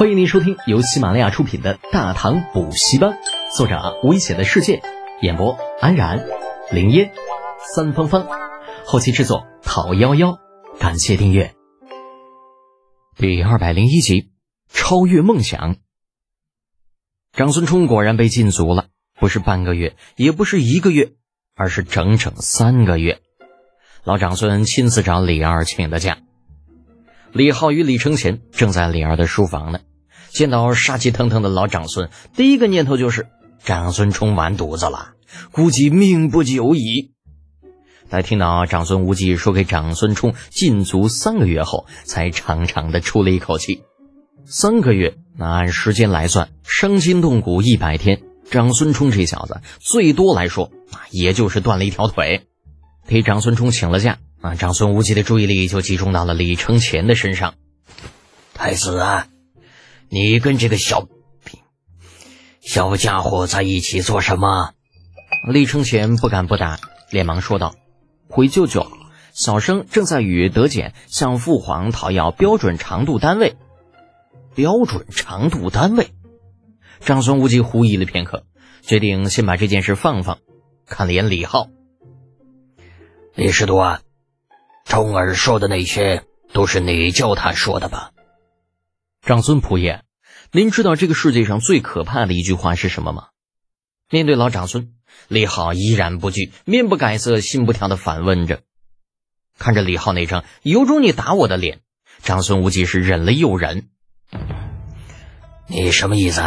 欢迎您收听由喜马拉雅出品的《大唐补习班》，作者危险的世界，演播安然、林烟、三芳芳，后期制作讨幺幺，感谢订阅。第二百零一集，超越梦想。长孙冲果然被禁足了，不是半个月，也不是一个月，而是整整三个月。老长孙亲自找李二请的假。李浩与李承前正在李二的书房呢，见到杀气腾腾的老长孙，第一个念头就是长孙冲完犊子了，估计命不久矣。在听到长孙无忌说给长孙冲禁足三个月后，才长长的出了一口气。三个月，那按时间来算，伤筋动骨一百天，长孙冲这小子最多来说啊，也就是断了一条腿。给长孙冲请了假。啊！长孙无忌的注意力就集中到了李承乾的身上。太子啊，你跟这个小小家伙在一起做什么？李承乾不敢不答，连忙说道：“回舅舅，小生正在与德简向父皇讨要标准长度单位。”标准长度单位。长孙无忌狐疑了片刻，决定先把这件事放放，看了眼李浩。李师徒啊。冲儿说的那些都是你教他说的吧？长孙仆爷，您知道这个世界上最可怕的一句话是什么吗？面对老长孙，李浩依然不惧，面不改色，心不跳的反问着。看着李浩那张有种你打我的脸，长孙无忌是忍了又忍。你什么意思？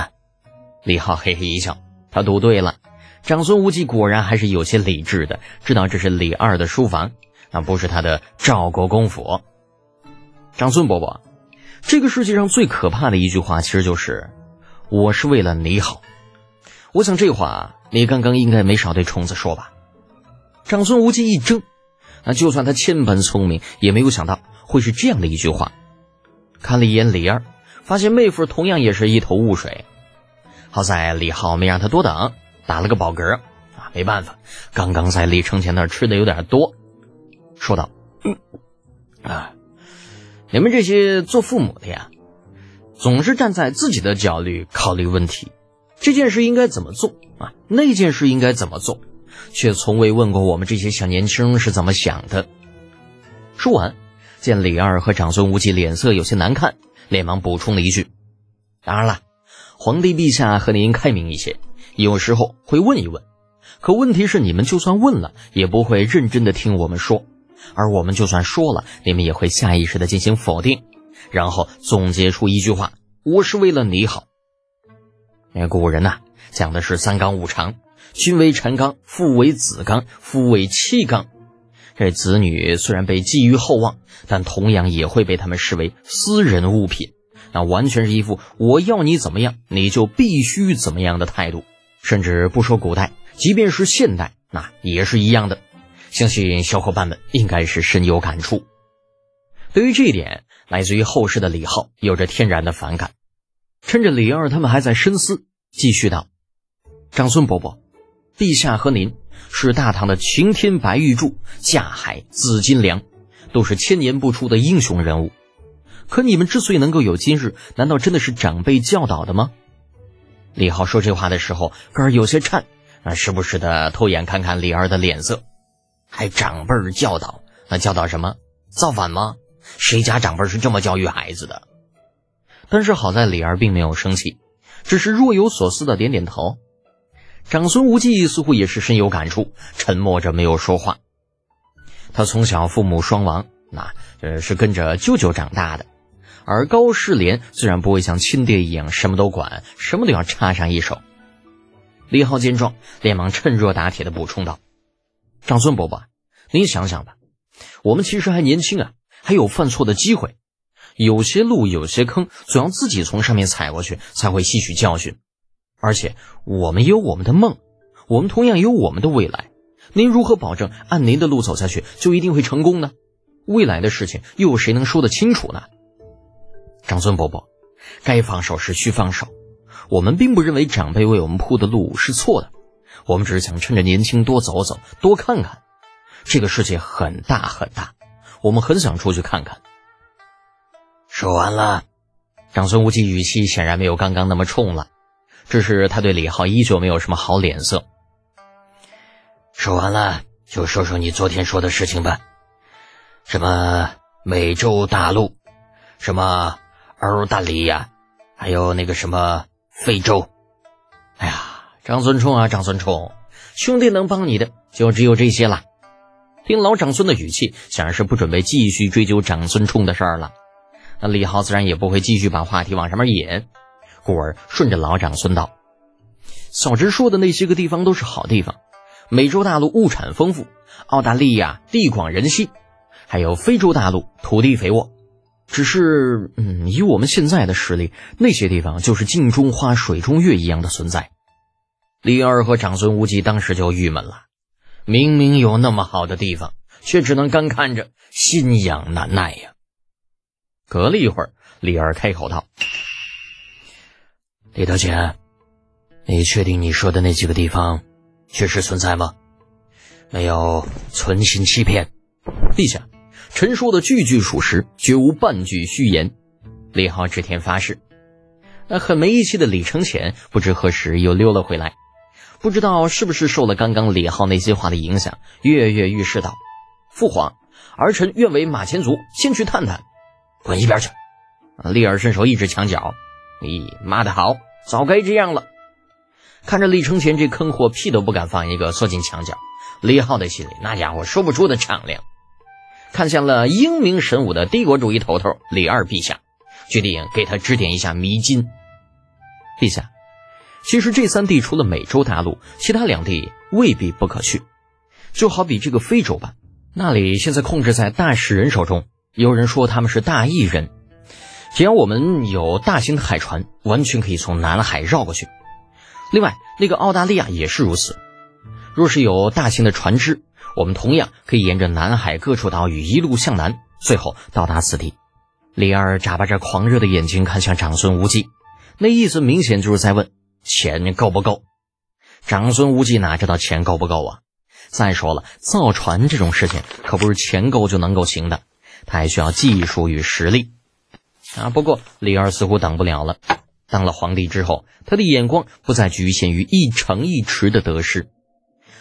李浩嘿嘿一笑，他赌对了。长孙无忌果然还是有些理智的，知道这是李二的书房。那不是他的赵国公府，长孙伯伯，这个世界上最可怕的一句话，其实就是“我是为了你好”。我想这话你刚刚应该没少对虫子说吧？长孙无忌一怔，那就算他千般聪明，也没有想到会是这样的一句话。看了一眼李二，发现妹夫同样也是一头雾水。好在李浩没让他多等，打了个饱嗝啊，没办法，刚刚在李承前那儿吃的有点多。说道：“嗯啊，你们这些做父母的呀，总是站在自己的角度考虑问题，这件事应该怎么做啊？那件事应该怎么做，却从未问过我们这些小年轻是怎么想的。”说完，见李二和长孙无忌脸色有些难看，连忙补充了一句：“当然了，皇帝陛下和您开明一些，有时候会问一问，可问题是你们就算问了，也不会认真的听我们说。”而我们就算说了，你们也会下意识的进行否定，然后总结出一句话：“我是为了你好。”那古人呐，讲的是三纲五常，君为臣纲，父为子纲，夫为妻纲。这子女虽然被寄予厚望，但同样也会被他们视为私人物品，那完全是一副我要你怎么样，你就必须怎么样的态度。甚至不说古代，即便是现代，那也是一样的。相信小伙伴们应该是深有感触。对于这一点，来自于后世的李浩有着天然的反感。趁着李二他们还在深思，继续道：“长孙伯伯，陛下和您是大唐的擎天白玉柱、架海紫金梁，都是千年不出的英雄人物。可你们之所以能够有今日，难道真的是长辈教导的吗？”李浩说这话的时候，个儿有些颤，啊，时不时的偷眼看看李二的脸色。还长辈教导？那教导什么？造反吗？谁家长辈是这么教育孩子的？但是好在李二并没有生气，只是若有所思的点点头。长孙无忌似乎也是深有感触，沉默着没有说话。他从小父母双亡，那呃是跟着舅舅长大的。而高士廉虽然不会像亲爹一样什么都管，什么都要插上一手。李浩见状，连忙趁热打铁的补充道。长孙伯伯，您想想吧，我们其实还年轻啊，还有犯错的机会。有些路，有些坑，总要自己从上面踩过去，才会吸取教训。而且，我们有我们的梦，我们同样有我们的未来。您如何保证按您的路走下去就一定会成功呢？未来的事情又有谁能说得清楚呢？长孙伯伯，该放手时需放手。我们并不认为长辈为我们铺的路是错的。我们只是想趁着年轻多走走，多看看。这个世界很大很大，我们很想出去看看。说完了，长孙无忌语气显然没有刚刚那么冲了，只是他对李浩依旧没有什么好脸色。说完了，就说说你昨天说的事情吧。什么美洲大陆，什么澳大利亚，还有那个什么非洲。哎呀，长孙冲啊，长孙冲，兄弟能帮你的就只有这些了。听老长孙的语气，显然是不准备继续追究长孙冲的事儿了。那李浩自然也不会继续把话题往上面引，故而顺着老长孙道：“小侄说的那些个地方都是好地方，美洲大陆物产丰富，澳大利亚地广人稀，还有非洲大陆土地肥沃。只是，嗯，以我们现在的实力，那些地方就是镜中花水中月一样的存在。”李二和长孙无忌当时就郁闷了。明明有那么好的地方，却只能干看着，心痒难耐呀。隔了一会儿，李二开口道：“李德简，你确定你说的那几个地方确实存在吗？没有存心欺骗。”陛下，臣说的句句属实，绝无半句虚言。李浩指天发誓。那很没义气的李承乾不知何时又溜了回来。不知道是不是受了刚刚李浩那些话的影响，跃跃欲试道：“父皇，儿臣愿为马前卒，先去探探。”滚一边去！李二伸手一指墙角：“咦，骂得好，早该这样了。”看着李承前这坑货，屁都不敢放一个，缩进墙角。李浩的心里那家伙说不出的敞亮。看向了英明神武的帝国主义头头李二陛下，决定给他指点一下迷津。陛下。其实这三地除了美洲大陆，其他两地未必不可去。就好比这个非洲吧，那里现在控制在大使人手中，有人说他们是大义人。只要我们有大型的海船，完全可以从南海绕过去。另外，那个澳大利亚也是如此。若是有大型的船只，我们同样可以沿着南海各处岛屿一路向南，最后到达此地。李二眨巴着狂热的眼睛看向长孙无忌，那意思明显就是在问。钱够不够？长孙无忌哪知道钱够不够啊？再说了，造船这种事情可不是钱够就能够行的，他还需要技术与实力啊。不过李二似乎等不了了，当了皇帝之后，他的眼光不再局限于一城一池的得失。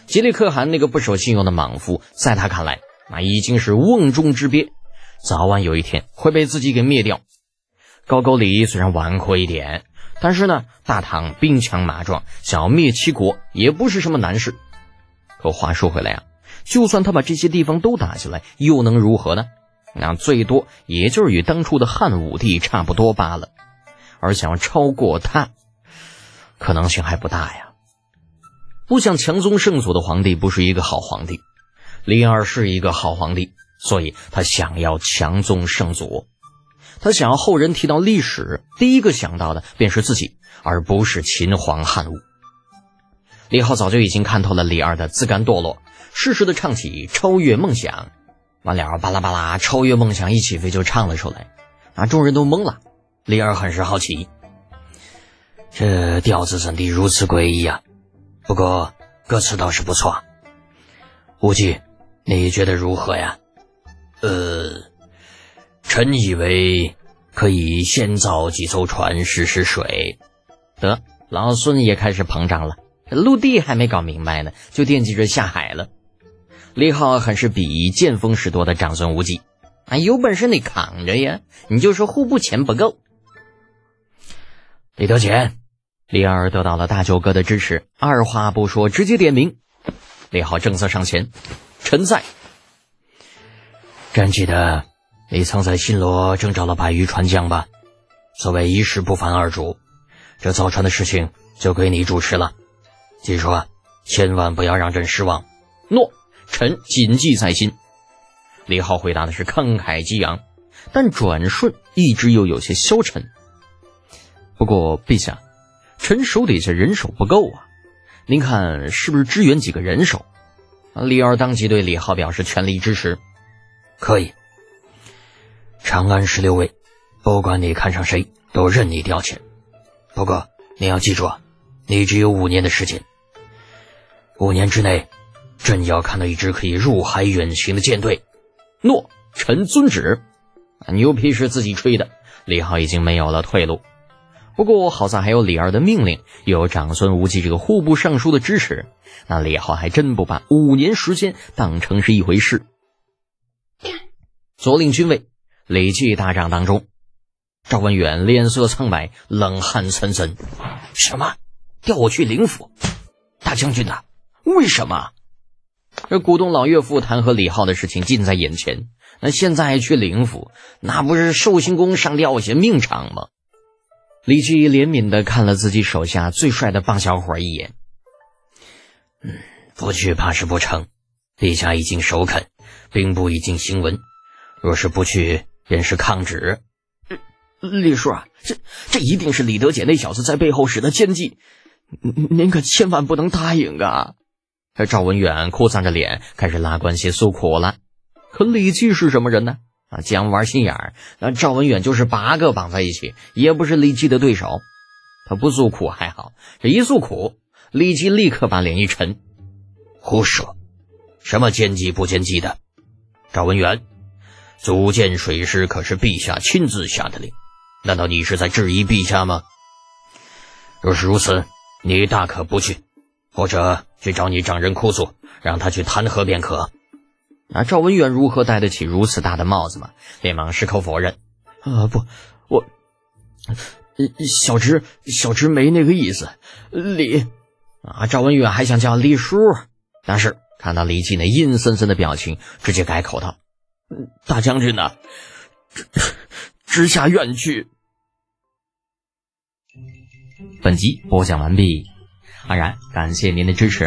吉利可汗那个不守信用的莽夫，在他看来，那已经是瓮中之鳖，早晚有一天会被自己给灭掉。高句丽虽然顽固一点。但是呢，大唐兵强马壮，想要灭齐国也不是什么难事。可话说回来啊，就算他把这些地方都打下来，又能如何呢？那最多也就是与当初的汉武帝差不多罢了。而想要超过他，可能性还不大呀。不想强宗圣祖的皇帝不是一个好皇帝，李二是一个好皇帝，所以他想要强宗圣祖。他想要后人提到历史，第一个想到的便是自己，而不是秦皇汉武。李浩早就已经看透了李二的自甘堕落，适时的唱起超越梦想，完了巴拉巴拉超越梦想一起飞就唱了出来，啊，众人都懵了。李二很是好奇，这调子怎地如此诡异啊？不过歌词倒是不错。无忌，你觉得如何呀？呃。臣以为可以先造几艘船试试水。得，老孙也开始膨胀了。陆地还没搞明白呢，就惦记着下海了。李浩很是鄙夷见风使舵的长孙无忌，啊，有本事你扛着呀！你就说户部钱不够。李德简，李二得到了大舅哥的支持，二话不说直接点名。李浩正色上前，臣在。朕记得。你曾在新罗征召了百余船将吧？所谓一事不烦二主，这造船的事情就归你主持了。记住啊，千万不要让朕失望。诺，臣谨记在心。李浩回答的是慷慨激昂，但转瞬一直又有些消沉。不过陛下，臣手底下人手不够啊，您看是不是支援几个人手？李二当即对李浩表示全力支持。可以。长安十六位，不管你看上谁，都任你调遣。不过你要记住啊，你只有五年的时间。五年之内，朕要看到一支可以入海远行的舰队。诺，臣遵旨。牛皮是自己吹的，李浩已经没有了退路。不过好在还有李二的命令，又有长孙无忌这个户部尚书的支持，那李浩还真不把五年时间当成是一回事。左领军尉李绩大帐当中，赵文远脸色苍白，冷汗涔涔。什么？调我去灵府？大将军呐，为什么？这古董老岳父弹劾李浩的事情近在眼前，那现在去灵府，那不是寿星公上吊写命长吗？李绩怜悯的看了自己手下最帅的棒小伙一眼，嗯，不去怕是不成。陛下已经首肯，兵部已经行文，若是不去，便是抗旨。李叔啊，这这一定是李德姐那小子在背后使的奸计，您可千万不能答应啊！这赵文远哭丧着脸开始拉关系诉苦了。可李记是什么人呢？啊，讲玩心眼儿，那赵文远就是八个绑在一起，也不是李记的对手。他不诉苦还好，这一诉苦，李记立刻把脸一沉：“胡说！什么奸计不奸计的？赵文远，组建水师可是陛下亲自下的令，难道你是在质疑陛下吗？若是如此，你大可不去，或者去找你丈人哭诉，让他去弹劾便可。”那赵文远如何戴得起如此大的帽子嘛？连忙矢口否认：“啊，不，我小侄小侄没那个意思。”李啊，赵文远还想叫李叔，但是看到李绩那阴森森的表情，直接改口道：“大将军呢，直下院去。”本集播讲完毕，安然感谢您的支持。